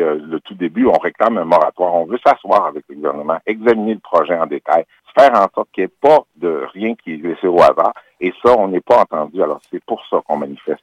Euh, le tout début, on réclame un moratoire. On veut s'asseoir avec le gouvernement, examiner le projet en détail, faire en sorte qu'il n'y ait pas de rien qui est laissé au hasard. Et ça, on n'est pas entendu. Alors, c'est pour ça qu'on manifeste